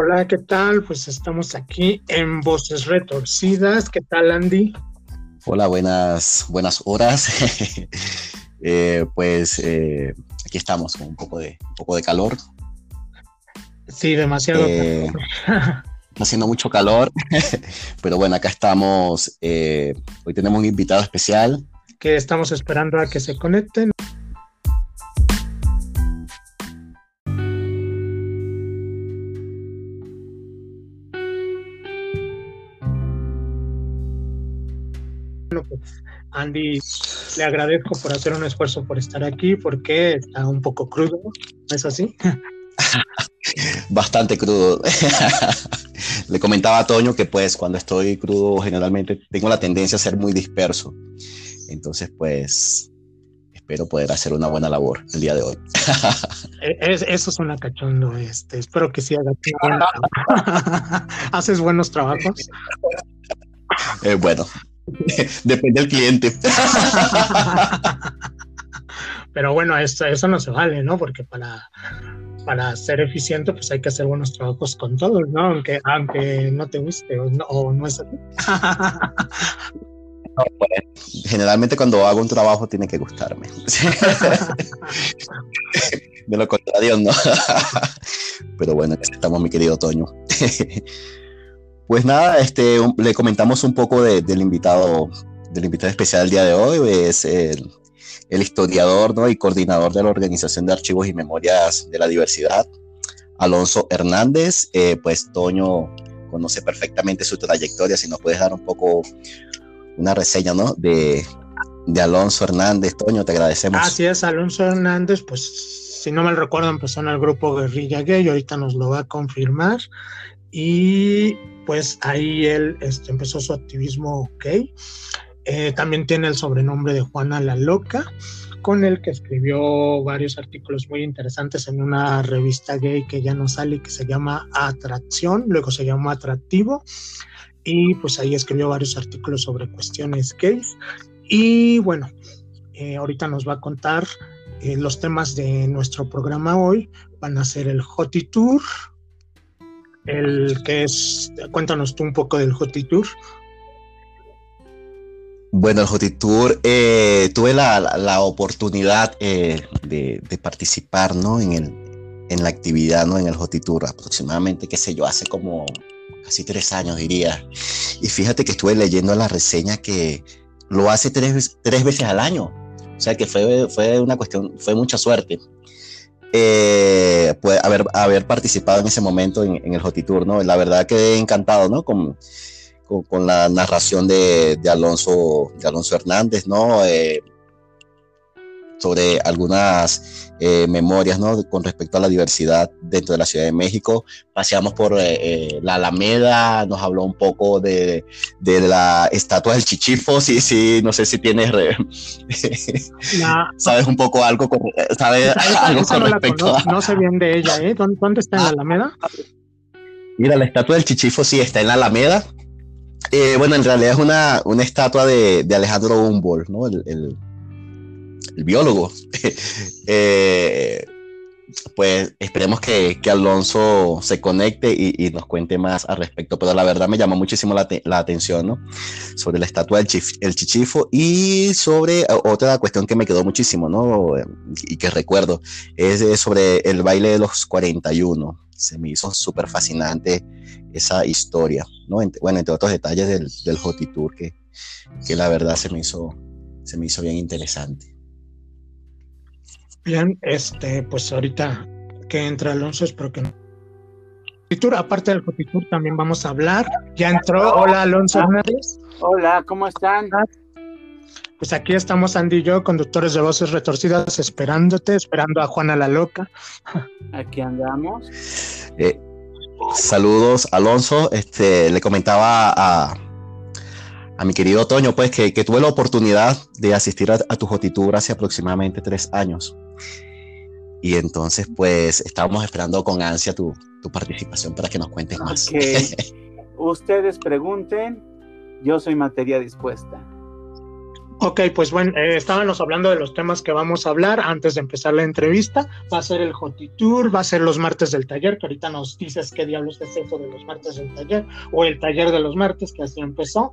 Hola, ¿qué tal? Pues estamos aquí en Voces Retorcidas. ¿Qué tal, Andy? Hola, buenas, buenas horas. Eh, pues eh, aquí estamos con un poco de, un poco de calor. Sí, demasiado eh, calor. haciendo mucho calor, pero bueno, acá estamos. hoy tenemos un invitado especial. Que estamos esperando a que se conecten. Andy, le agradezco por hacer un esfuerzo por estar aquí porque está un poco crudo, ¿no es así? Bastante crudo. le comentaba a Toño que pues cuando estoy crudo generalmente tengo la tendencia a ser muy disperso. Entonces pues espero poder hacer una buena labor el día de hoy. E, eso suena cachondo, este, espero que sí hagas ¿Haces buenos trabajos? Eh, bueno, Depende del cliente. Pero bueno, eso, eso no se vale, ¿no? Porque para, para ser eficiente, pues hay que hacer buenos trabajos con todos, ¿no? Aunque, aunque no te guste o no, o no es así. generalmente cuando hago un trabajo tiene que gustarme. De lo contrario, no. Pero bueno, estamos, mi querido Toño. Pues nada, este, le comentamos un poco del invitado, del invitado especial del día de hoy, es el, historiador ¿no? y coordinador de la Organización de Archivos y Memorias de la Diversidad, Alonso Hernández. Eh, pues Toño conoce perfectamente su trayectoria, si nos puedes dar un poco una reseña ¿no? de, de Alonso Hernández. Toño, te agradecemos. Así Alonso Hernández, pues si no mal recuerdo, empezó en el grupo Guerrilla Gay, ahorita nos lo va a confirmar. Y pues ahí él este, empezó su activismo gay. Eh, también tiene el sobrenombre de Juana la Loca, con el que escribió varios artículos muy interesantes en una revista gay que ya no sale, que se llama Atracción, luego se llamó Atractivo, y pues ahí escribió varios artículos sobre cuestiones gays. Y bueno, eh, ahorita nos va a contar eh, los temas de nuestro programa hoy. Van a ser el Hoti Tour, el que es, cuéntanos tú un poco del Hoti Tour. Bueno, el Hoti Tour, eh, tuve la, oportunidad eh, de, participar ¿no? en, el, en la actividad, ¿no? en el Hoti Tour, aproximadamente, qué sé yo, hace como casi tres años diría. Y fíjate que estuve leyendo la reseña que lo hace tres, tres veces al año. O sea que fue, fue una cuestión, fue mucha suerte eh, pues, haber, participado en ese momento en, el Hoti Tour, ¿no? La verdad que encantado, ¿no? Con, con, la narración de, de, Alonso, de Alonso Hernández, ¿no? Eh, sobre algunas eh, memorias ¿no? con respecto a la diversidad dentro de la Ciudad de México. Paseamos por eh, eh, la Alameda, nos habló un poco de, de, la estatua del Chichifo, sí, sí, no sé si tienes, sabes un poco algo, con, sabes algo con respecto a... No sé bien de ella, ¿eh? ¿Dónde, está en la Alameda? Mira, la estatua del Chichifo sí está en la Alameda. bueno, en realidad es una, una estatua de, de Alejandro Humboldt, ¿no? el el biólogo. Eh, pues esperemos que, Alonso se conecte y, nos cuente más al respecto, pero la verdad me llamó muchísimo la, atención, ¿no? Sobre la estatua del el chichifo y sobre otra cuestión que me quedó muchísimo, ¿no? Y que recuerdo, es sobre el baile de los 41. Se me hizo súper fascinante esa historia, ¿no? bueno, entre otros detalles del, del Hoti Tour que, que la verdad se me hizo, se me hizo bien interesante. Bien, este, pues ahorita que entra Alonso, espero que no. Aparte del Cotitur, también vamos a hablar. Ya entró. Hola, Alonso Hernández. Hola, ¿cómo están? Pues aquí estamos Andy y yo, conductores de voces retorcidas, esperándote, esperando a Juana la Loca. Aquí andamos. Eh, saludos, Alonso. Este, le comentaba a, a mi querido Toño, pues que, tuve la oportunidad de asistir a, tu Jotitur hace aproximadamente tres años. Y entonces, pues, estábamos esperando con ansia tu, participación para que nos cuentes más. Ustedes pregunten, yo soy materia dispuesta. Ok, pues bueno, eh, estábamos hablando de los temas que vamos a hablar antes de empezar la entrevista. Va a ser el Hoti Tour, va a ser los martes del taller, que ahorita nos dices qué diablos es eso de los martes del taller, o el taller de los martes, que así empezó.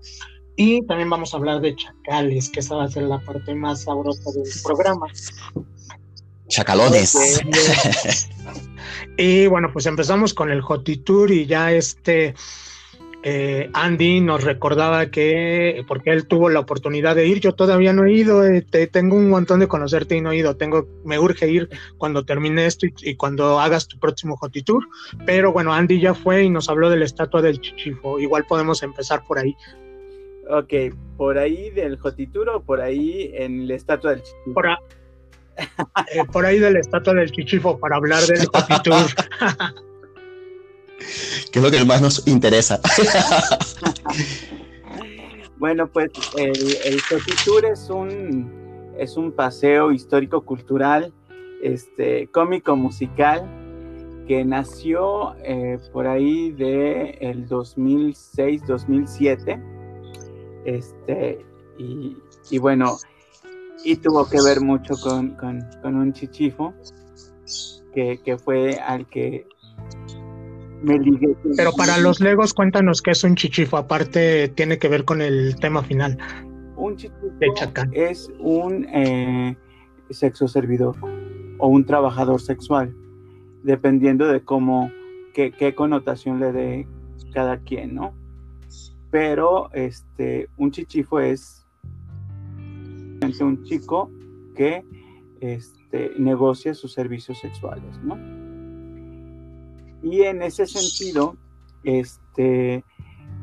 Y también vamos a hablar de chacales, que esa va a ser la parte más sabrosa del programa. Chacalones. y bueno, pues empezamos con el Hoti Tour y ya este eh, Andy nos recordaba que, porque él tuvo la oportunidad de ir, yo todavía no he ido, eh, tengo un montón de conocerte y no he ido, tengo, me urge ir cuando termine esto y, cuando hagas tu próximo Hoti Tour, pero bueno, Andy ya fue y nos habló de la estatua del Chichifo, igual podemos empezar por ahí. Ok, por ahí del Hoti Tour o por ahí en la estatua del Chichifo. Por, eh, por ahí de la estatua del Chichifo para hablar del Hoti Tour. ¿Qué es lo que más nos interesa? bueno, pues el, el Tour es un, es un paseo histórico-cultural, este, cómico-musical, que nació eh, por ahí de el 2006-2007. Este, y, y, bueno, y tuvo que ver mucho con, con, con un chichifo, que, que, fue al que pero para los Legos, cuéntanos qué es un chichifo. Aparte, tiene que ver con el tema final. Un chichifo es un eh, sexo servidor o un trabajador sexual, dependiendo de cómo, qué, connotación le dé cada quien, ¿no? Pero este, un chichifo es un chico que este, negocia sus servicios sexuales, ¿no? Y en ese sentido, este,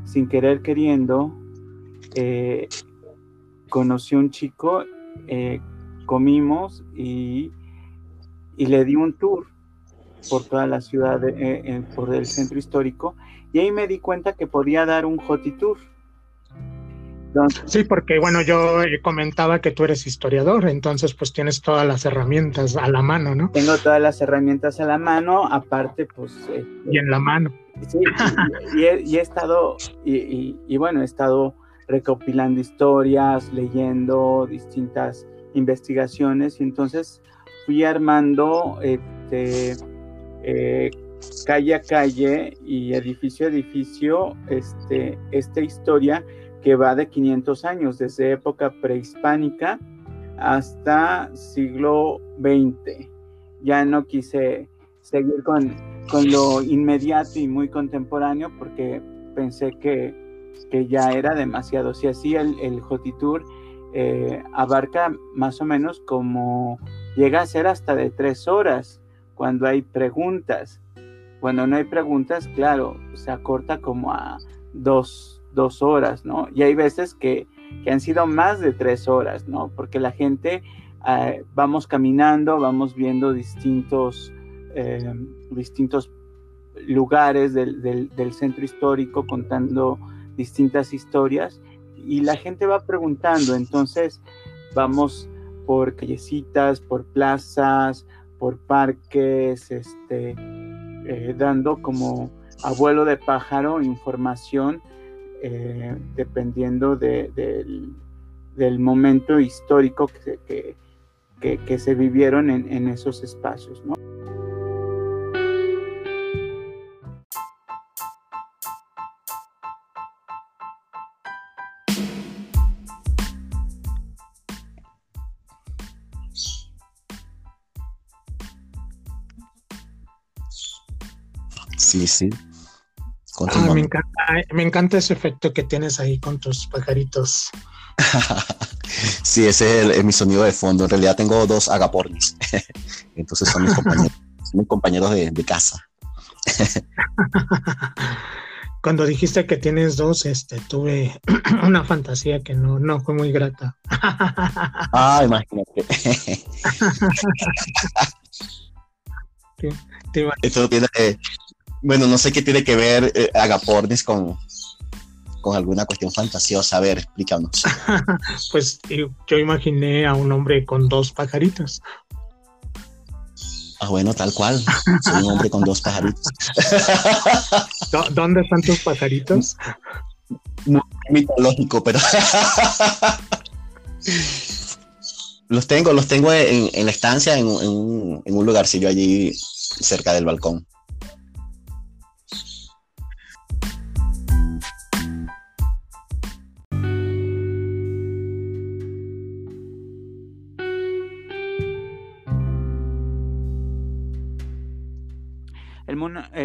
sin querer queriendo, eh, conocí a un chico, eh, comimos y, le di un tour por toda la ciudad, eh, por el centro histórico, y ahí me di cuenta que podía dar un hoti tour Sí, porque bueno, yo comentaba que tú eres historiador, entonces pues tienes todas las herramientas a la mano, ¿no? Tengo todas las herramientas a la mano, aparte pues... Este, y en la mano. Sí, y, he, estado, y, bueno, he estado recopilando historias, leyendo distintas investigaciones, y entonces fui armando este, eh, calle a calle y edificio a edificio este, esta historia que va de 500 años, desde época prehispánica hasta siglo XX. Ya no quise seguir con, con lo inmediato y muy contemporáneo porque pensé que, que ya era demasiado. Si así el, el Jotitour eh, abarca más o menos como llega a ser hasta de tres horas cuando hay preguntas. Cuando no hay preguntas, claro, se acorta como a dos, dos horas, ¿no? Y hay veces que, han sido más de tres horas, ¿no? Porque la gente, eh, vamos caminando, vamos viendo distintos, eh, distintos lugares del, centro histórico contando distintas historias y la gente va preguntando, entonces vamos por callecitas, por plazas, por parques, este, eh, dando como abuelo de pájaro información eh, dependiendo del, momento histórico que, que, se vivieron en, esos espacios. ¿no? Sí, sí. Ah, me, encanta, ese efecto que tienes ahí con tus pajaritos. sí, ese es, mi sonido de fondo. En realidad tengo dos agapornis. Entonces son mis compañeros, mis compañeros de, casa. Cuando dijiste que tienes dos, este, tuve una fantasía que no, no fue muy grata. ah, imagínate. Esto tiene, bueno, no sé qué tiene que ver eh, Agapornis con, con alguna cuestión fantasiosa. A ver, explícanos. pues yo imaginé a un hombre con dos pajaritos. Ah, bueno, tal cual. Soy un hombre con dos pajaritos. ¿Dónde están tus pajaritos? Muy mitológico, pero. Los tengo, los tengo en, la estancia, en, un, en un lugarcillo allí cerca del balcón.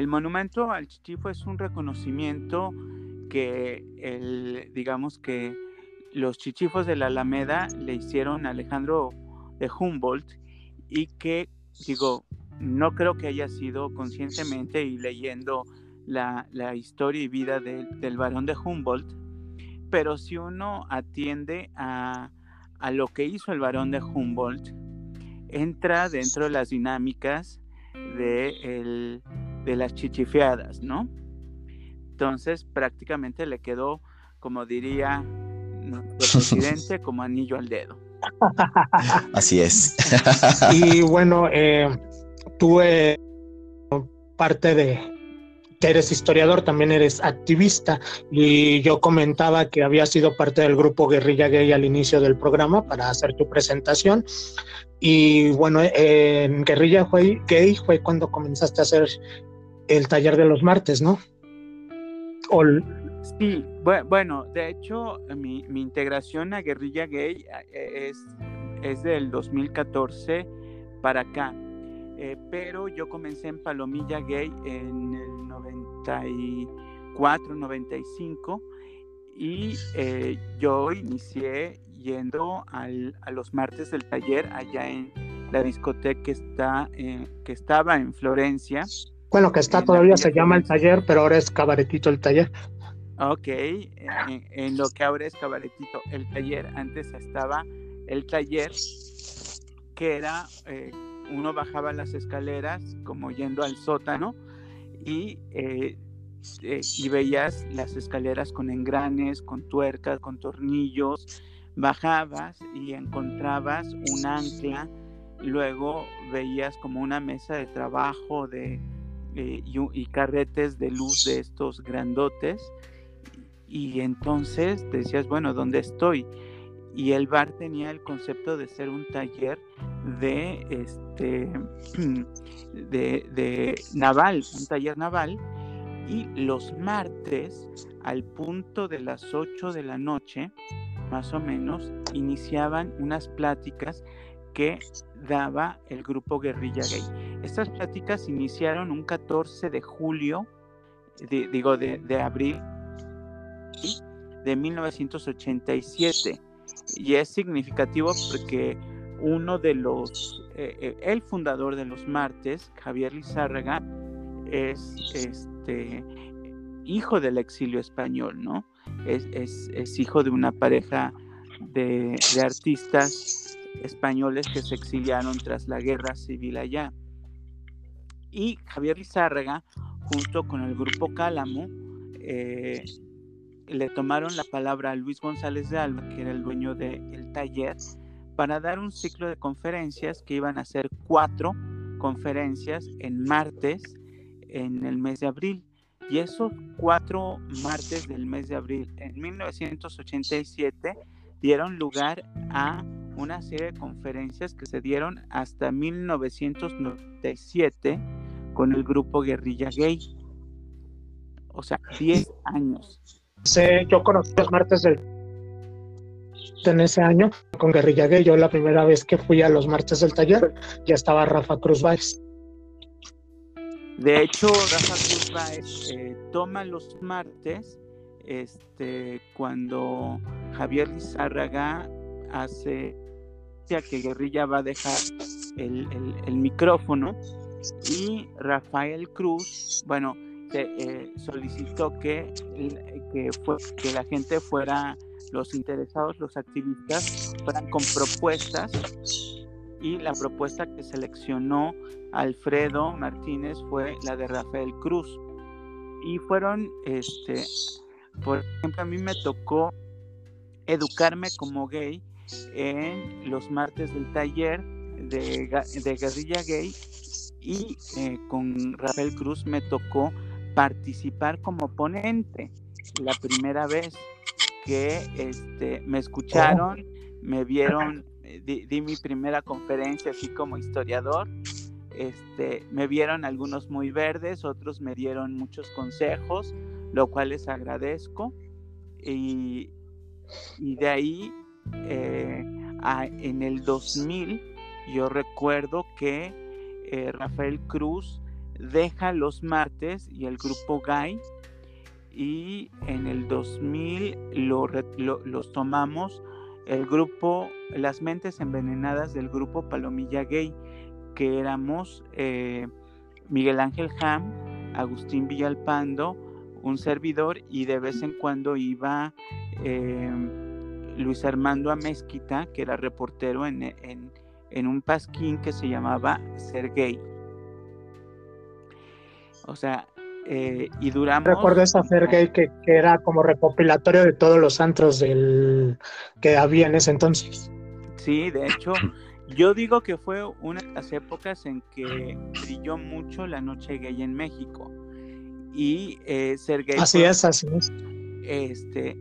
El, monumento al Chichifo es un reconocimiento que digamos que los chichifos de la Alameda le hicieron a Alejandro de Humboldt y que, digo, no creo que haya sido conscientemente y leyendo la, historia y vida del varón de Humboldt, pero si uno atiende a, lo que hizo el varón de Humboldt, entra dentro de las dinámicas de, de las chichifeadas, ¿no? Entonces prácticamente le quedó, como diría nuestro presidente, como anillo al dedo. Así es. y bueno, eh, tú eh, parte de que eres historiador, también eres activista y yo comentaba que había sido parte del grupo Guerrilla Gay al inicio del programa para hacer tu presentación y bueno, en Guerrilla Gay fue cuando comenzaste a hacer el taller de los martes, ¿no? Sí, bueno, de hecho, mi, integración a Guerrilla Gay eh, es, es del 2014 para acá. Eh, pero yo comencé en Palomilla Gay en el 94, 95 y eh, yo inicié yendo al, a los martes del taller allá en la discoteca que, está, que estaba en Florencia. Bueno, que está todavía se llama el taller, pero ahora es cabaretito el taller. Ok, en, lo que ahora es cabaretito el taller, antes estaba el taller que era eh, uno bajaba las escaleras como yendo al sótano y, eh, eh, y veías las escaleras con engranes, con tuercas, con tornillos, bajabas y encontrabas un ancla, luego veías como una mesa de trabajo de, eh, y, carretes de luz de estos grandotes y entonces decías, bueno, ¿dónde estoy? y el bar tenía el concepto de ser un taller de este de, naval, un taller naval y los martes al punto de las 8 de la noche, más o menos, iniciaban unas pláticas que daba el grupo Guerrilla Gay. Estas pláticas iniciaron un 14 de julio, digo, de, de abril de 1987 y es significativo porque uno de los, eh, eh, el fundador de los martes, Javier Lizárraga, es este hijo del exilio español, ¿no? Es, hijo de una pareja de, artistas españoles que se exiliaron tras la guerra civil allá. Y Javier Lizárraga, junto con el grupo Cálamo, eh, le tomaron la palabra a Luis González de Alba, que era el dueño del taller, para dar un ciclo de conferencias que iban a ser cuatro conferencias en martes en el mes de abril. Y esos cuatro martes del mes de abril en 1987 dieron lugar a una serie de conferencias que se dieron hasta 1997 con el grupo Guerrilla Gay. O sea, 10 años yo conocí los martes del en ese año con Guerrilla Gay. Yo la primera vez que fui a los martes del taller ya estaba Rafa Cruz Báez. De hecho, Rafa Cruz Báez eh, toma los martes este, cuando Javier Lizárraga hace que Guerrilla va a dejar el, el micrófono y Rafael Cruz, bueno, eh, solicitó que, que, fue, que la gente fuera, los interesados, los activistas, fueran con propuestas y la propuesta que seleccionó Alfredo Martínez fue la de Rafael Cruz. Y fueron, este, por ejemplo, a mí me tocó educarme como gay en los martes del taller de, de guerrilla gay y eh, con Rafael Cruz me tocó participar como ponente la primera vez que este, me escucharon, me vieron, eh, di, mi primera conferencia así como historiador. Este, me vieron algunos muy verdes, otros me dieron muchos consejos, lo cual les agradezco. Y, de ahí, eh, en el 2000, yo recuerdo que eh, Rafael Cruz deja los martes y el grupo Gay y en el 2000 los tomamos el grupo Las Mentes Envenenadas del grupo Palomilla Gay, que éramos eh, Miguel Ángel Ham, Agustín Villalpando, un servidor y de vez en cuando iba Luis Armando Amezquita, que era reportero en, en un pasquín que se llamaba Ser Gay. O sea, eh, y duramos. Recuerdo esa Fergay que, que era como recopilatorio de todos los antros del que había en ese entonces. Sí, de hecho, yo digo que fue una de las épocas en que brilló mucho la noche gay en México. Y eh, ser gay. Así es, así es. Este,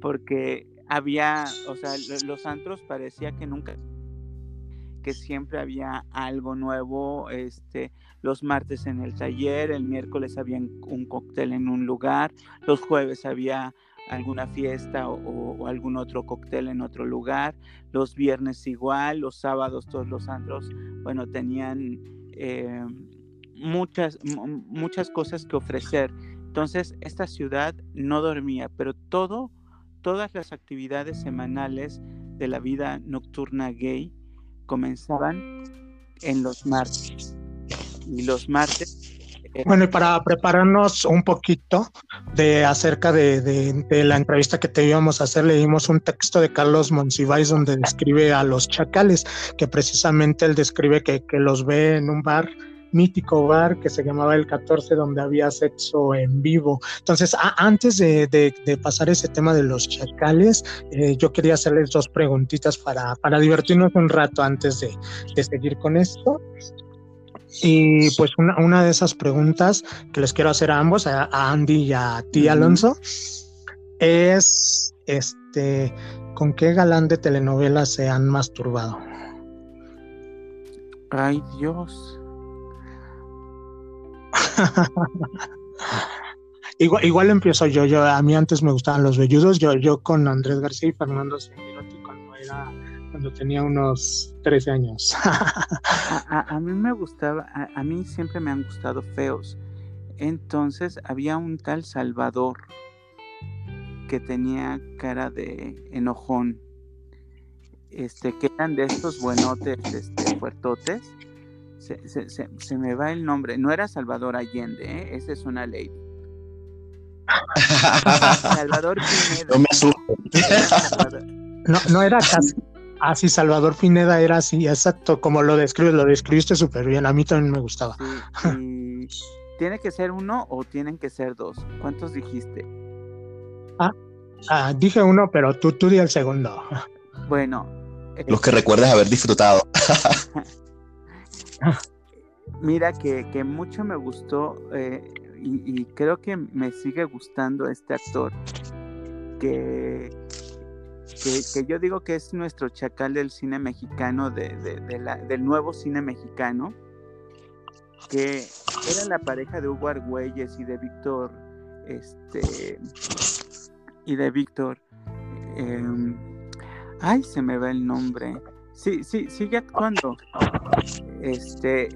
porque había, o sea, los antros parecía que nunca que siempre había algo nuevo, este, los martes en el taller, el miércoles había un cóctel en un lugar, los jueves había alguna fiesta o, algún otro cóctel en otro lugar, los viernes igual, los sábados todos los andros, bueno, tenían eh, muchas, muchas cosas que ofrecer. Entonces, esta ciudad no dormía, pero todo, todas las actividades semanales de la vida nocturna gay comenzaban en los martes. Y los martes... Eh, bueno, y para prepararnos un poquito de acerca de, la entrevista que te íbamos a hacer, leímos un texto de Carlos Monsiváis donde describe a los chacales, que precisamente él describe que los ve en un bar mítico bar que se llamaba El 14, donde había sexo en vivo. Entonces, antes de, pasar ese tema de los chacales, eh, yo quería hacerles dos preguntitas para, para divertirnos un rato antes de, seguir con esto. Y pues una, una, de esas preguntas que les quiero hacer a ambos, a, Andy y a ti, Alonso, es este, ¿con qué galán de telenovela se han masturbado? Ay, Dios. igual, igual empiezo yo, yo, a mí antes me gustaban los velludos, yo, yo con Andrés García y Fernando cuando era, cuando tenía unos 13 años. a, mí me gustaba, a, mí siempre me han gustado feos. Entonces había un tal Salvador que tenía cara de enojón, este, que eran de estos buenotes, este, fuertotes se, me va el nombre. No era Salvador Allende, ¿eh? esa es una ley. Salvador Pineda. No No, era casi. Así, Salvador Pineda era así, exacto, como lo describes, lo describiste súper bien, a mí también me gustaba. ¿Tiene que ser uno o tienen que ser dos? ¿Cuántos dijiste? Ah, ah dije uno, pero tú, tú di el segundo. Bueno. Los que recuerdas haber disfrutado. Mira que, mucho me gustó eh, y, creo que me sigue gustando este actor que, que, yo digo que es nuestro chacal del cine mexicano, de, del nuevo cine mexicano, que era la pareja de Hugo Argüelles y de Víctor, este, y de Víctor, em, ay, se me va el nombre, Sí, sí, sigue actuando. Este, eh,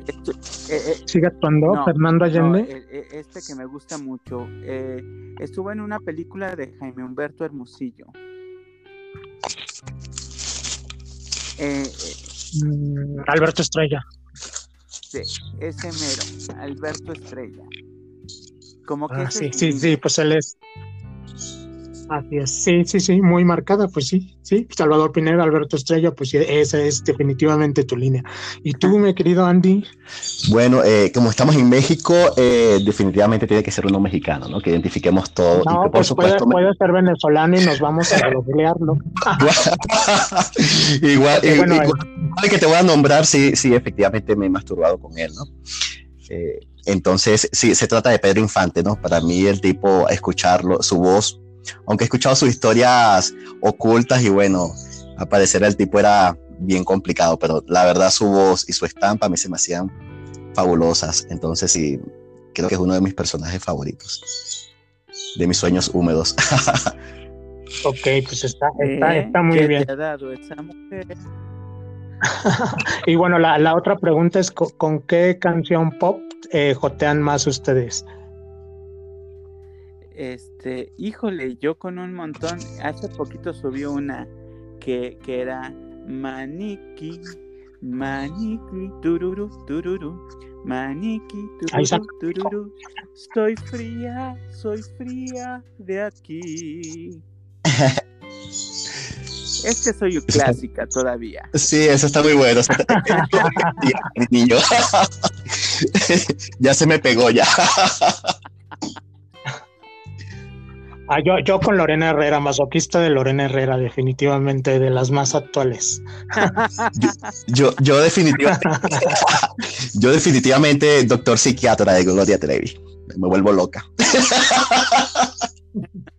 eh, ¿Sigue actuando Fernando Allende? E, este que me gusta mucho. Eh, estuvo en una película de Jaime Humberto Hermosillo. Mm, Alberto Estrella. Sí, ese mero, Alberto Estrella. Como que ah, sí, sí, sí, pues él es Así es, sí, sí, sí, muy marcada, pues sí, sí. Salvador Pineda, Alberto Estrella, pues esa es definitivamente tu línea. ¿Y tú, mi querido Andy? Bueno, eh, como estamos en México, eh, definitivamente tiene que ser uno mexicano, ¿no? Que identifiquemos todo. No, por pues supuesto, puede, ser venezolano y nos vamos a bloquearlo. igual, igual, que te voy a nombrar, sí, sí, efectivamente me he masturbado con él, ¿no? Eh, entonces, sí, se trata de Pedro Infante, ¿no? Para mí el tipo, escucharlo, su voz aunque he escuchado sus historias ocultas y bueno, aparecer el tipo era bien complicado, pero la verdad su voz y su estampa a mí se me hacían fabulosas. Entonces sí, creo que es uno de mis personajes favoritos. De mis sueños húmedos. ok, pues está, está, está muy bien. y bueno, la, la, otra pregunta es, ¿con, qué canción pop eh, jotean más ustedes? Este, híjole, yo con un montón, hace poquito subió una que, que era Maniki, Maniki, tururu, tururu, Maniki, tururu, tururu, estoy fría, soy fría de aquí. Es que soy clásica todavía. Sí, eso está muy bueno. niño. ya se me pegó ya. Ah, yo, yo con Lorena Herrera, masoquista de Lorena Herrera, definitivamente de las más actuales. yo, yo, definitivamente, yo definitivamente doctor psiquiatra de Gloria Trevi. Me vuelvo loca.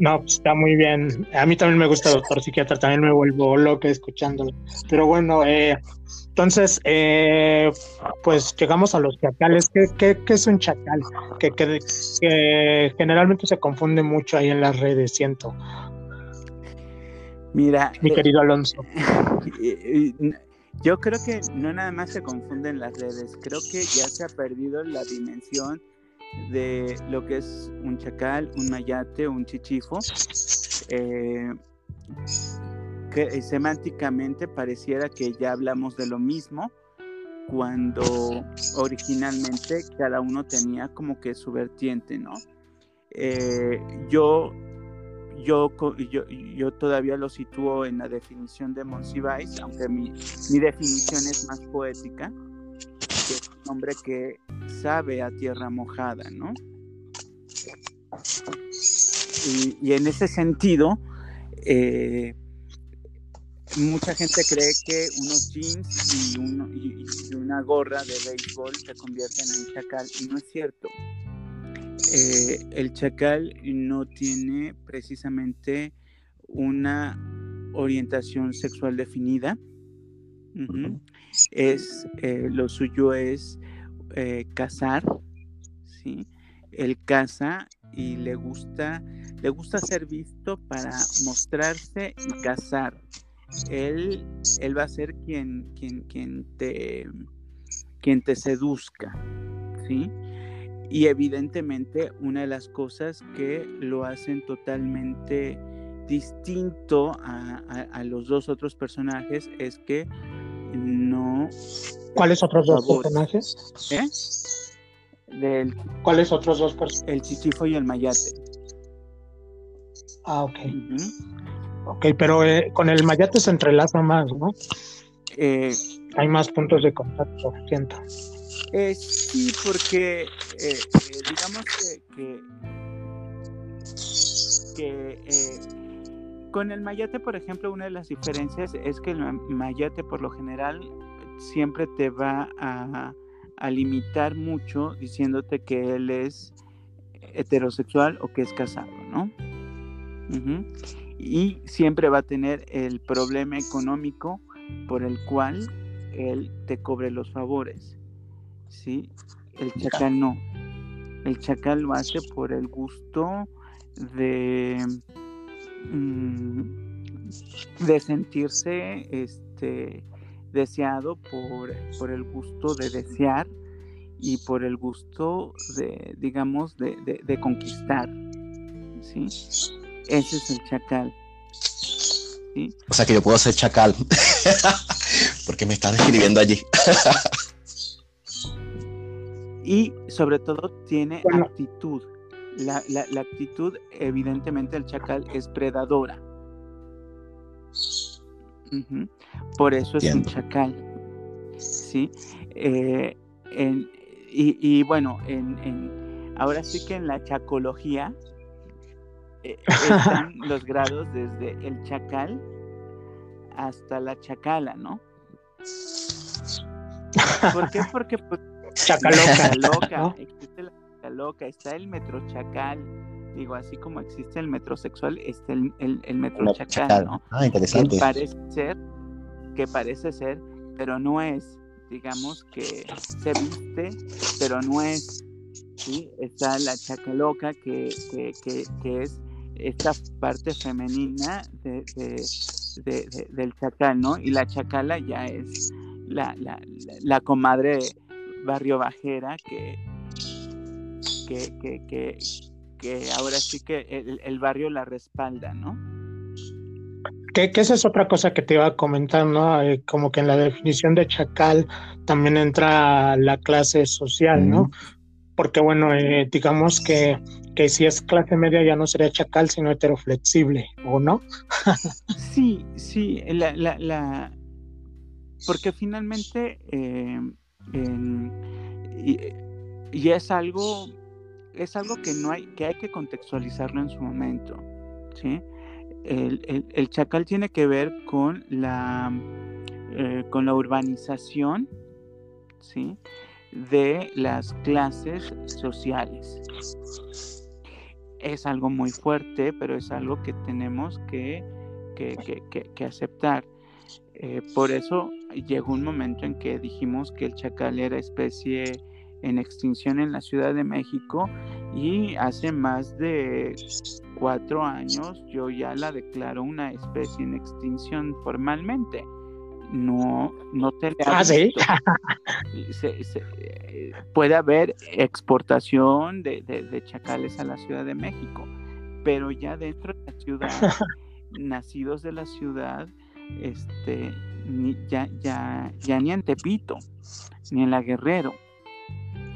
No, pues está muy bien. A mí también me gusta Doctor Psiquiatra, también me vuelvo loca escuchándolo. Pero bueno, eh, entonces, eh, pues llegamos a los chacales. ¿Qué, es un chacal? Que, que, generalmente se confunde mucho ahí en las redes, siento. Mira, mi querido Alonso. Yo creo que no nada más se confunden las redes, creo que ya se ha perdido la dimensión de lo que es un chacal, un mayate, un chichifo, eh, que eh, semánticamente pareciera que ya hablamos de lo mismo cuando originalmente cada uno tenía como que su vertiente, ¿no? Eh, yo, yo, yo, yo, todavía lo sitúo en la definición de Monsiváis, aunque mi, mi definición es más poética, hombre que sabe a tierra mojada, ¿no? Y, en ese sentido, eh, mucha gente cree que unos jeans y, una gorra de béisbol se convierten en chacal y no es cierto. Eh, el chacal no tiene precisamente una orientación sexual definida. Es eh, lo suyo es eh, cazar, ¿sí? Él caza y le gusta, le gusta ser visto para mostrarse y cazar. Él, él va a ser quien, quien, quien, te, quien te seduzca, ¿sí? Y evidentemente una de las cosas que lo hacen totalmente distinto a, a los dos otros personajes es que no ¿Cuáles otros dos personajes? ¿Eh? ¿Cuáles otros dos personajes? El chichifo y el mayate. Ah, ok. Ok, pero eh, con el mayate se entrelaza más, ¿no? Eh, Hay más puntos de contacto, siento. Eh, sí, porque digamos que, que con el mayate, por ejemplo, una de las diferencias es que el mayate por lo general siempre te va a, limitar mucho diciéndote que él es heterosexual o que es casado, ¿no? Y siempre va a tener el problema económico por el cual él te cobre los favores, ¿sí? El chacal no. El chacal lo hace por el gusto de, de sentirse este, deseado por, por el gusto de desear y por el gusto de, digamos, de, de, conquistar. ¿sí? Ese es el chacal. ¿sí? O sea que yo puedo ser chacal, porque me está describiendo allí. y sobre todo tiene actitud. La, la, la, actitud, evidentemente, el chacal es predadora. Por eso es un chacal. ¿sí? Eh, y, bueno, en, ahora sí que en la chacología eh, están los grados desde el chacal hasta la chacala, ¿no? ¿Por qué? Porque pues, chacaloca, loca, existe la chacaloca, está el metro chacal digo, así como existe el metrosexual, está el, el, metro chacal, ¿no? Ah, interesante. Que parece ser, que parece ser, pero no es, digamos que se viste, pero no es, ¿sí? Está la chacaloca que, que, que, que es esta parte femenina de, del chacal, ¿no? Y la chacala ya es la, la, la comadre barrio bajera que, que, que, que, ahora sí que el, barrio la respalda, ¿no? Que, esa es otra cosa que te iba a comentar, ¿no? Eh, como que en la definición de chacal también entra la clase social, ¿no? Porque bueno, eh, digamos que, que si es clase media ya no sería chacal, sino heteroflexible, ¿o no? sí, sí, la, la, la... porque finalmente eh, y, y, es algo es algo que no hay, que hay que contextualizarlo en su momento. ¿sí? El, chacal tiene que ver con la, eh, con la urbanización ¿sí? de las clases sociales. Es algo muy fuerte, pero es algo que tenemos que, que, aceptar. Eh, por eso llegó un momento en que dijimos que el chacal era especie en extinción en la Ciudad de México y hace más de cuatro años yo ya la declaro una especie en extinción formalmente. No, no te ah, ¿sí? Eh, puede haber exportación de, de, chacales a la Ciudad de México, pero ya dentro de la ciudad, nacidos de la ciudad, este, ya, ya, ya ni en Tepito, ni en La Guerrero,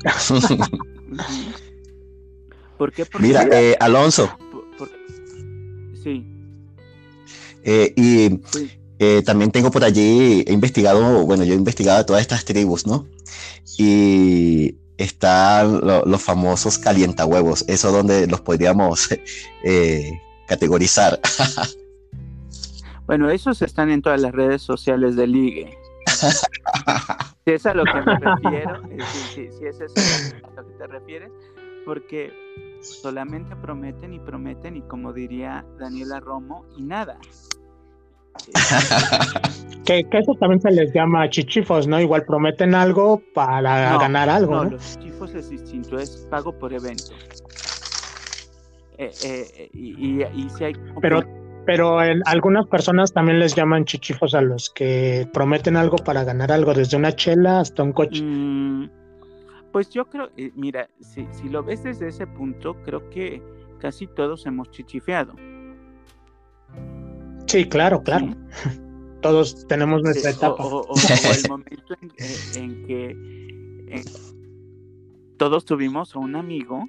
¿Por qué? Mira, eh, Alonso. Sí. Eh, y eh, también tengo por allí, he investigado, bueno, yo he investigado todas estas tribus, ¿no? Y están los famosos calientahuevos, eso donde los podríamos categorizar. bueno, esos están en todas las redes sociales de Ligue. Si es a lo que me refiero, eh, si, es eso a lo que te refieres, porque solamente prometen y prometen y como diría Daniela Romo, y nada. que, eso también se les llama chichifos, ¿no? Igual prometen algo para ganar algo. No, los chichifos es distinto, es pago por evento. Eh, eh, y, y, si hay... Pero pero algunas personas también les llaman chichifos a los que prometen algo para ganar algo, desde una chela hasta un coche. Mm, pues yo creo, eh, mira, si, si, lo ves desde ese punto, creo que casi todos hemos chichifeado. Sí, claro, claro. Todos tenemos nuestra etapa. O, el momento en, que todos tuvimos a un amigo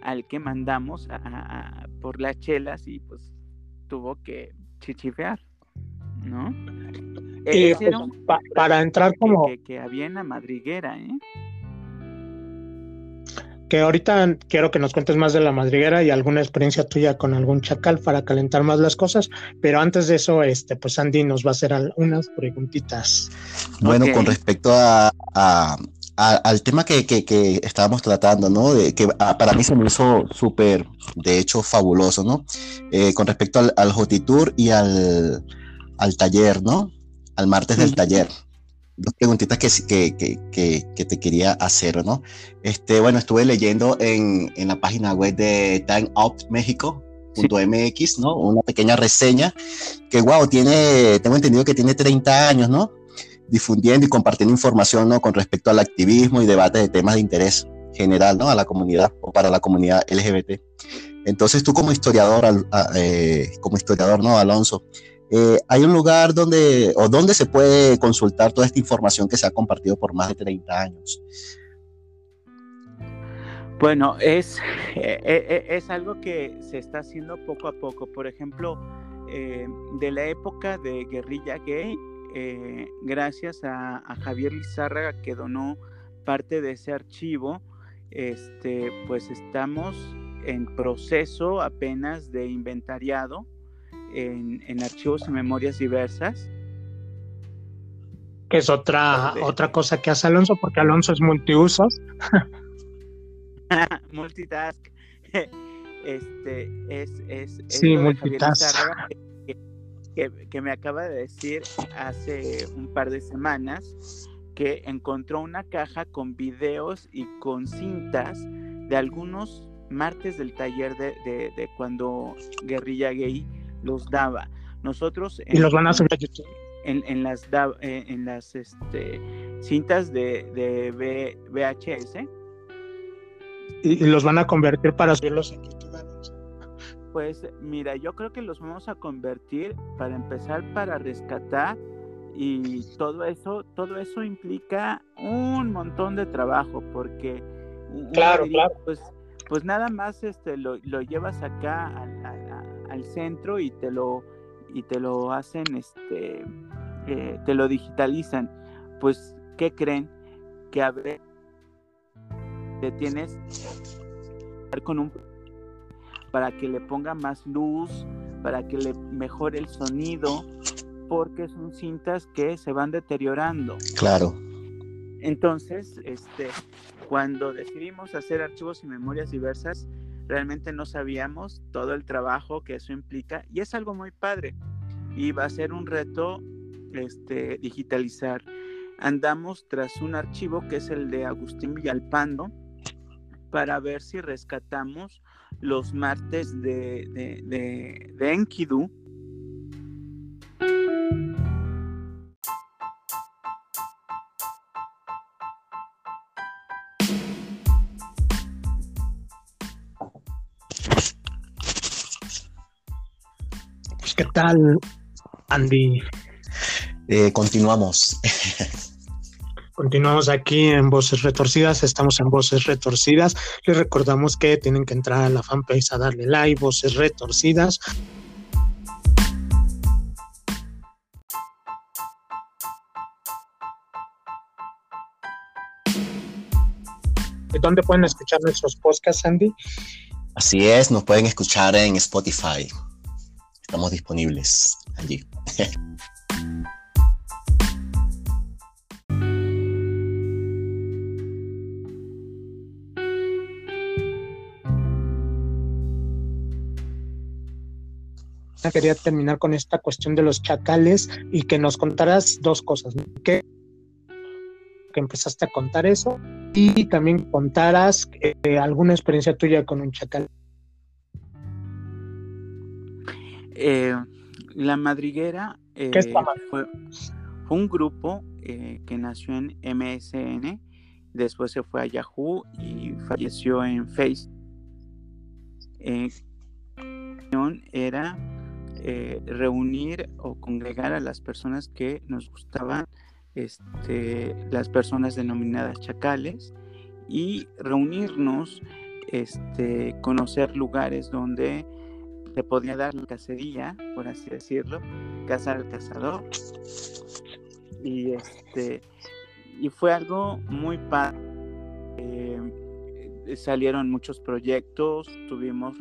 al que mandamos por las chelas y pues tuvo que chichifear, ¿no? Eh, pues, para entrar como... Que, había en la madriguera, ¿eh? Que ahorita quiero que nos cuentes más de la madriguera y alguna experiencia tuya con algún chacal para calentar más las cosas, pero antes de eso, este, pues Andy nos va a hacer algunas preguntitas. Bueno, con respecto a, al tema que, que, estábamos tratando, ¿no? De, que ah, para mí se me hizo súper, de hecho, fabuloso, ¿no? Eh, con respecto al, al Tour y al, al, taller, ¿no? Al martes del taller. Dos preguntitas que, que, te quería hacer, ¿no? Este, bueno, estuve leyendo en, en la página web de Time Out México, .mx, ¿no? Una pequeña reseña que, wow, tiene, tengo entendido que tiene 30 años, ¿no? Difundiendo y compartiendo información ¿no? con respecto al activismo y debate de temas de interés general ¿no? a la comunidad o para la comunidad LGBT. Entonces tú como historiador, eh, como historiador, ¿no, Alonso? Eh, ¿Hay un lugar donde o donde se puede consultar toda esta información que se ha compartido por más de 30 años? Bueno, es, eh, es algo que se está haciendo poco a poco. Por ejemplo, de la época de guerrilla gay, eh, gracias a, Javier Lizárraga que donó parte de ese archivo, este, pues estamos en proceso apenas de inventariado en, archivos y memorias diversas. Que es otra, otra cosa que hace Alonso, porque Alonso es multiusos. Multitask. este, es, es, sí, que, que, me acaba de decir hace un par de semanas que encontró una caja con videos y con cintas de algunos martes del taller de, de, cuando Guerrilla Gay los daba. Nosotros... y los van a subir En, en, las, eh, en las este, cintas de, de VHS. Y, los van a convertir para subirlos en YouTube. Pues mira, yo creo que los vamos a convertir para empezar para rescatar y todo eso, todo eso implica un montón de trabajo porque claro, claro. Pues, pues nada más este lo, lo llevas acá al, centro y te lo y te lo hacen este eh, te lo digitalizan pues qué creen que a ver te tienes con un para que le ponga más luz para que le mejore el sonido porque son cintas que se van deteriorando. Claro. Entonces este cuando decidimos hacer archivos y memorias diversas, realmente no sabíamos todo el trabajo que eso implica y es algo muy padre. Y va a ser un reto este, digitalizar. Andamos tras un archivo que es el de Agustín Villalpando para ver si rescatamos los martes de, de, de, de Enkidu ¿Qué tal, Andy? Eh, continuamos. Continuamos aquí en Voces Retorcidas, estamos en Voces Retorcidas. Les recordamos que tienen que entrar a la fanpage a darle like, Voces Retorcidas. ¿Dónde pueden escuchar nuestros podcasts, Andy? Así es, nos pueden escuchar en Spotify. Estamos disponibles allí. quería terminar con esta cuestión de los chacales y que nos contaras dos cosas. Que, que empezaste a contar eso y también contaras eh, alguna experiencia tuya con un chacal. Eh, la Madriguera eh, fue, un grupo que nació en MSN, después se fue a Yahoo y falleció en Facebook. era reunir o congregar a las personas que nos gustaban, este, las personas denominadas chacales, y reunirnos, este, conocer lugares donde le podía dar la cacería, por así decirlo, cazar al cazador. Y este y fue algo muy padre. Eh, salieron muchos proyectos, tuvimos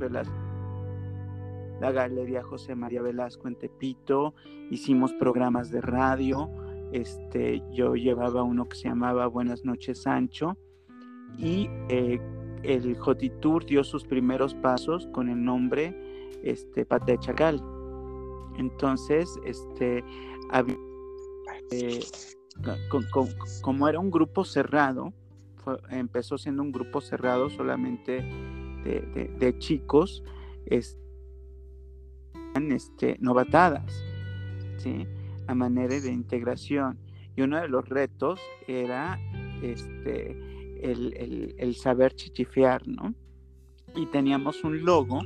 la Galería José María Velasco en Tepito, hicimos programas de radio, este, yo llevaba uno que se llamaba Buenas noches Sancho y eh, el Jotitur dio sus primeros pasos con el nombre este, Pata de. Entonces, este, eh, como era un grupo cerrado, empezó siendo un grupo cerrado solamente de, chicos, este, novatadas, ¿sí? a manera de integración. Y uno de los retos era este, el saber chichifear, ¿no? Y teníamos un logo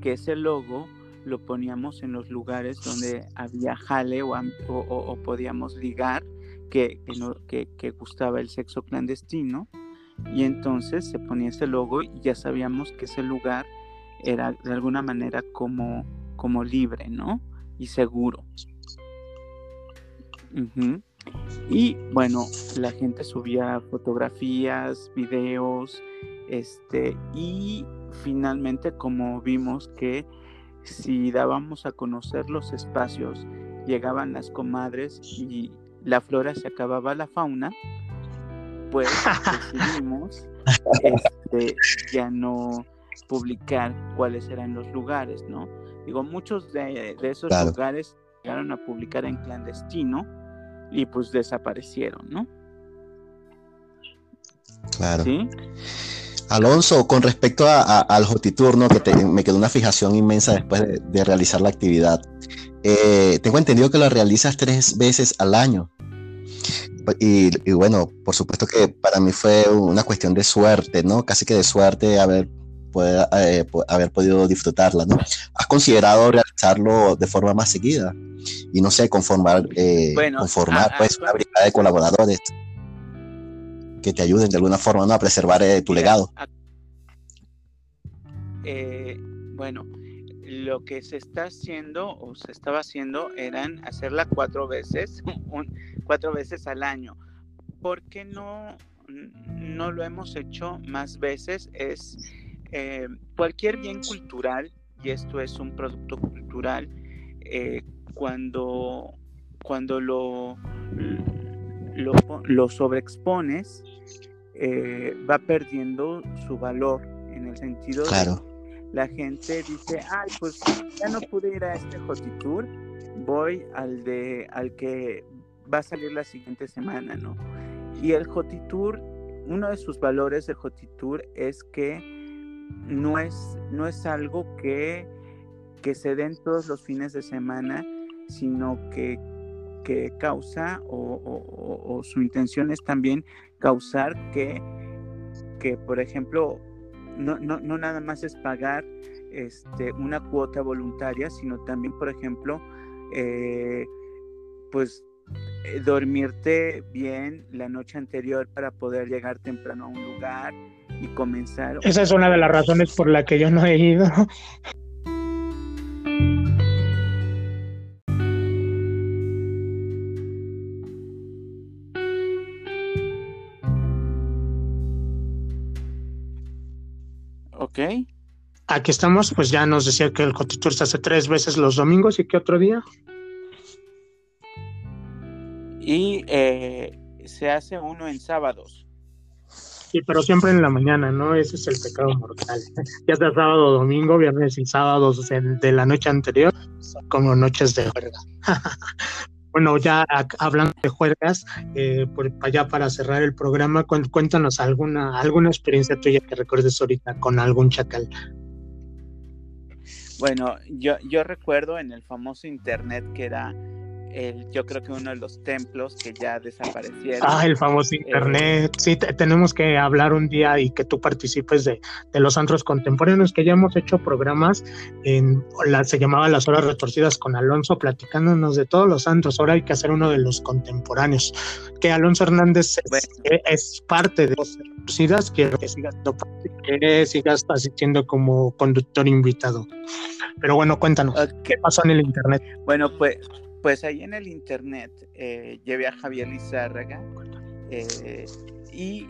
que ese logo lo poníamos en los lugares donde había jale o, podíamos ligar que, que, gustaba el sexo clandestino y entonces se ponía ese logo y ya sabíamos que ese lugar era de alguna manera como, como libre, ¿no? Y seguro. Y bueno, la gente subía fotografías, videos, este, y finalmente como vimos que si dábamos a conocer los espacios, llegaban las comadres y la flora se acababa la fauna, pues decidimos este, ya no publicar cuáles eran los lugares, ¿no? Digo, muchos de, esos lugares llegaron a publicar en clandestino y pues desaparecieron, ¿no? Claro. ¿Sí? Alonso, con respecto al Jotiturno, que me quedó una fijación inmensa después de, realizar la actividad, eh, tengo entendido que lo realizas tres veces al año. Y, bueno, por supuesto que para mí fue una cuestión de suerte, ¿no? Casi que de suerte haber, eh, haber podido disfrutarla, ¿no? ¿Has considerado realizarlo de forma más seguida? Y no sé, conformar, eh, conformar pues una brigada de colaboradores que te ayuden de alguna forma ¿no? a preservar eh, tu legado. Eh, bueno, lo que se está haciendo o se estaba haciendo eran hacerla cuatro veces, cuatro veces al año. ¿Por qué no, no lo hemos hecho más veces? Es eh, cualquier bien cultural, y esto es un producto cultural, cuando, cuando lo, lo, lo sobreexpones, eh, va perdiendo su valor en el sentido claro. de la gente dice, ay, pues ya no pude ir a este Tour voy al de al que va a salir la siguiente semana, ¿no? Y el Tour uno de sus valores de Tour es que no es, no es algo que, que se den todos los fines de semana, sino que que causa o, su intención es también causar que, que por ejemplo, no, no, no, nada más es pagar este, una cuota voluntaria, sino también, por ejemplo, eh, pues eh, dormirte bien la noche anterior para poder llegar temprano a un lugar y comenzar. Esa es una de las razones por la que yo no he ido. Aquí estamos, pues ya nos decía que el Cotitur se hace tres veces los domingos y qué otro día. Y eh, se hace uno en sábados. Sí, pero siempre en la mañana, ¿no? Ese es el pecado mortal. Ya sea sábado, domingo, viernes y sábados de la noche anterior, como noches de juerga. bueno, ya hablando de juergas, eh, por allá para cerrar el programa, cuéntanos alguna, alguna experiencia tuya que recuerdes ahorita con algún chacal. Bueno, yo, yo recuerdo en el famoso internet que era yo creo que uno de los templos que ya desaparecieron. Ah, el famoso eh, internet. sí, tenemos que hablar un día y que tú participes de, los antros contemporáneos, que ya hemos hecho programas en la, se llamaba Las Horas Retorcidas con Alonso, platicándonos de todos los antros. Ahora hay que hacer uno de los contemporáneos, que Alonso Hernández es, parte de los retorcidas, quiero que sigas, que sigas asistiendo como conductor invitado. Pero bueno, cuéntanos, ¿qué pasó en el internet? Bueno, pues pues ahí en el internet eh, llevé a Javier Lizárraga eh, y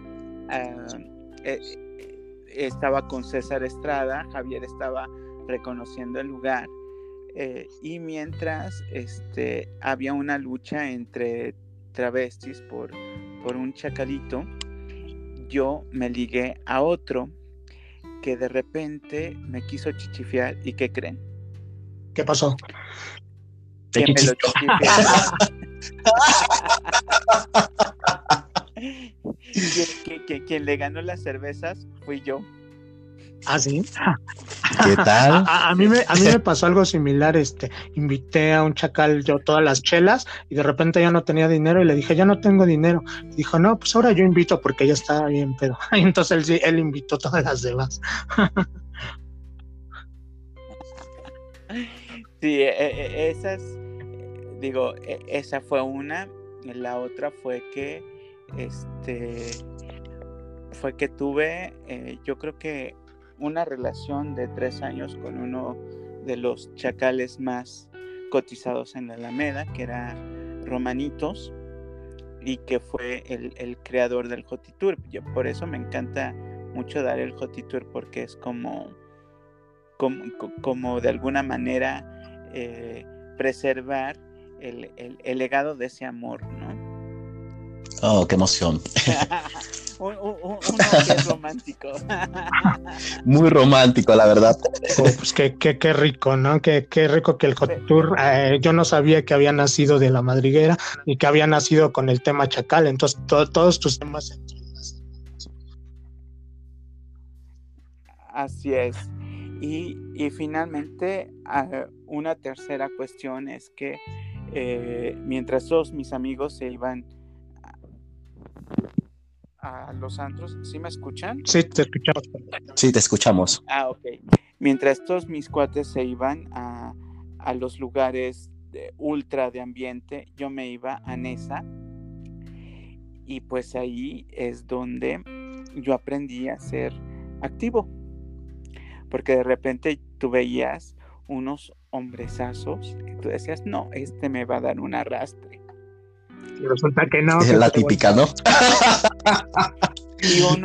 ah, eh, estaba con César Estrada, Javier estaba reconociendo el lugar y mientras este, había una lucha entre travestis por, por un chacalito, yo me ligué a otro que de repente me quiso chichifiar y ¿qué creen? ¿Qué pasó? que me lo quien, le ganó las cervezas fui yo. ¿Ah, sí? ¿Qué tal? A, mí me, a mí me pasó algo similar. Este, invité a un chacal yo todas las chelas y de repente ya no tenía dinero y le dije, ya no tengo dinero. dijo, no, pues ahora yo invito porque ya estaba bien pero Y entonces él, él invitó todas las demás. Sí, e, e, esas digo, e, esa fue una. La otra fue que, este, fue que tuve, eh, yo creo que una relación de tres años con uno de los chacales más cotizados en la Alameda, que era Romanitos, y que fue el, creador del Jotitour. Yo, por eso me encanta mucho dar el Jotitour, porque es como, como, como de alguna manera eh, preservar el, legado de ese amor, ¿no? Oh, qué emoción. un, un, romántico. Muy romántico, la verdad. Oh, pues qué, qué, qué, rico, ¿no? Qué, qué rico que el Hot Tour, eh, yo no sabía que había nacido de la madriguera y que había nacido con el tema chacal, entonces todos tus temas. Así es. Y, y finalmente, uh, una tercera cuestión es que eh, mientras todos mis amigos se iban a, los antros, ¿sí me escuchan? Sí, te escuchamos. Sí, te escuchamos. Ah, ok. Mientras todos mis cuates se iban a, a los lugares de ultra de ambiente, yo me iba a Nesa y pues ahí es donde yo aprendí a ser activo porque de repente tú veías unos hombresazos que tú decías, no, este me va a dar un arrastre. Y resulta que no. Es la típica, ¿no?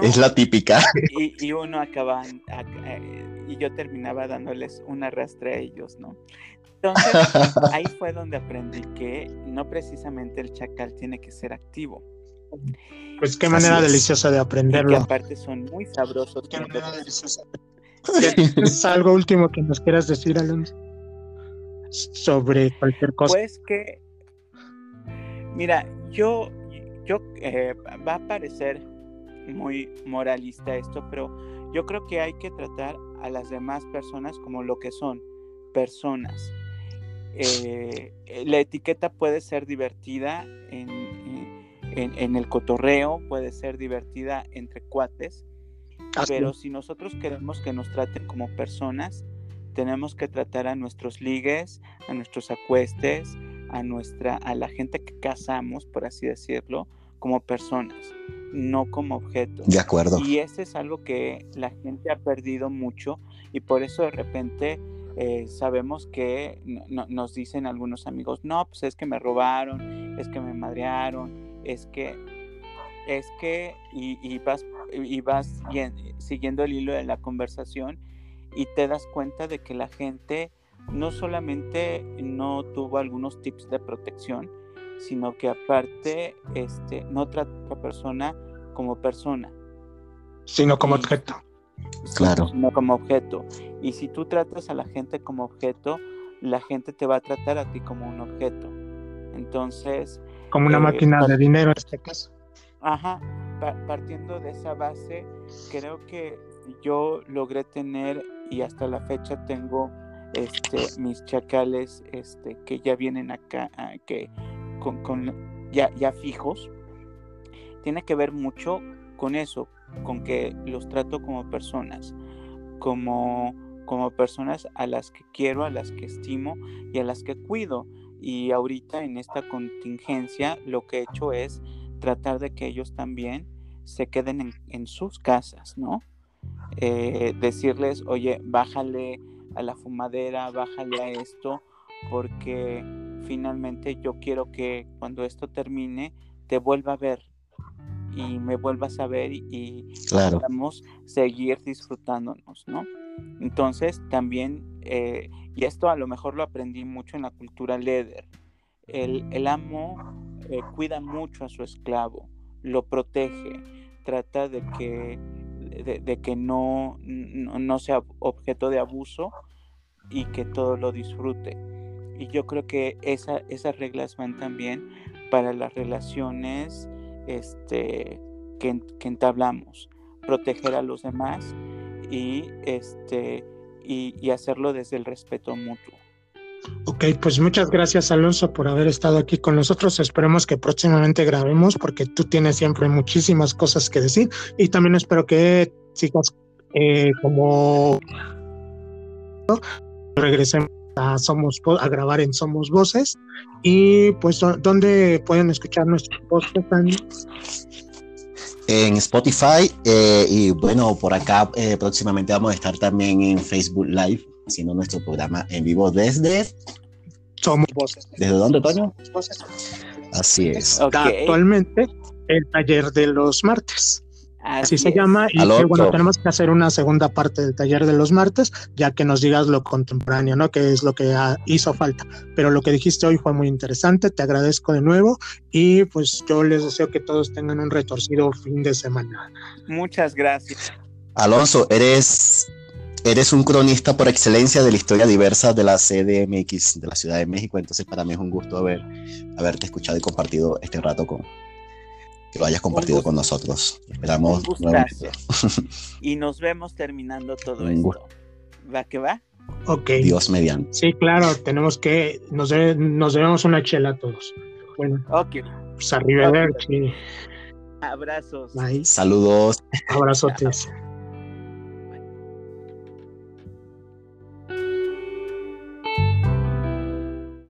es la típica. Y, uno acababa, eh, y yo terminaba dándoles un arrastre a ellos, ¿no? Entonces, ahí fue donde aprendí que no precisamente el chacal tiene que ser activo. Pues qué manera deliciosa de aprenderlo. Y que aparte son muy sabrosos. Qué manera deliciosa. ¿Es algo último que nos quieras decir, Alonso? Sobre cualquier cosa. Pues que, mira, yo, yo eh, va a parecer muy moralista esto, pero yo creo que hay que tratar a las demás personas como lo que son, personas. Eh, la etiqueta puede ser divertida en, en, el cotorreo, puede ser divertida entre cuates, pero si nosotros queremos que nos traten como personas, tenemos que tratar a nuestros ligues, a nuestros acuestes, a nuestra, a la gente que casamos, por así decirlo, como personas, no como objetos. De acuerdo. Y eso es algo que la gente ha perdido mucho y por eso de repente eh, sabemos que nos dicen algunos amigos, no, pues es que me robaron, es que me madrearon, es que es que, y, vas, y vas siguiendo el hilo de la conversación y te das cuenta de que la gente no solamente no tuvo algunos tips de protección, sino que aparte este, no trata a la persona como persona. Sino como objeto. Claro. Sino como objeto. Y si tú tratas a la gente como objeto, la gente te va a tratar a ti como un objeto. Entonces... Como una eh, máquina de dinero en este caso. Ajá, partiendo de esa base, creo que yo logré tener y hasta la fecha tengo este mis chacales este que ya vienen acá ah, que con, ya, ya fijos tiene que ver mucho con eso con que los trato como personas como como personas a las que quiero a las que estimo y a las que cuido. Y ahorita en esta contingencia lo que he hecho es tratar de que ellos también se queden en, sus casas, ¿no? Eh, decirles, oye, bájale a la fumadera, bájale a esto, porque finalmente yo quiero que cuando esto termine te vuelva a ver y me vuelvas a ver y, podamos seguir disfrutándonos, ¿no? Entonces también, eh, y esto a lo mejor lo aprendí mucho en la cultura leather, el, el amo eh, cuida mucho a su esclavo, lo protege, trata de que, de, que no, no, sea objeto de abuso y que todo lo disfrute. Y yo creo que esa, esas reglas van también para las relaciones este, que, que entablamos. Proteger a los demás y, este, y hacerlo desde el respeto mutuo. Ok, pues muchas gracias Alonso por haber estado aquí con nosotros. Esperemos que próximamente grabemos porque tú tienes siempre muchísimas cosas que decir. Y también espero que sigas eh, como regresemos a Somos a grabar en Somos Voces. Y pues dónde pueden escuchar nuestros podcasts en Spotify eh, y bueno por acá eh, próximamente vamos a estar también en Facebook Live haciendo nuestro programa en vivo desde... Somos Voces. ¿Desde dónde, Toño? Así es. Actualmente el taller de los martes. Así, se llama. Y bueno, tenemos que hacer una segunda parte del taller de los martes, ya que nos digas lo contemporáneo, ¿no? Que es lo que hizo falta. Pero lo que dijiste hoy fue muy interesante. Te agradezco de nuevo. Y pues yo les deseo que todos tengan un retorcido fin de semana. Muchas gracias. Alonso, eres eres un cronista por excelencia de la historia diversa de la CDMX de la Ciudad de México, entonces para mí es un gusto haber, haberte escuchado y compartido este rato con que lo hayas compartido con nosotros. Esperamos. y nos vemos terminando todo esto. ¿Va que va? Ok. Dios mediante. Sí, claro, tenemos que, nos, nos debemos una chela a todos. Bueno. Ok. Pues arriba Abrazos. Saludos. Abrazotes.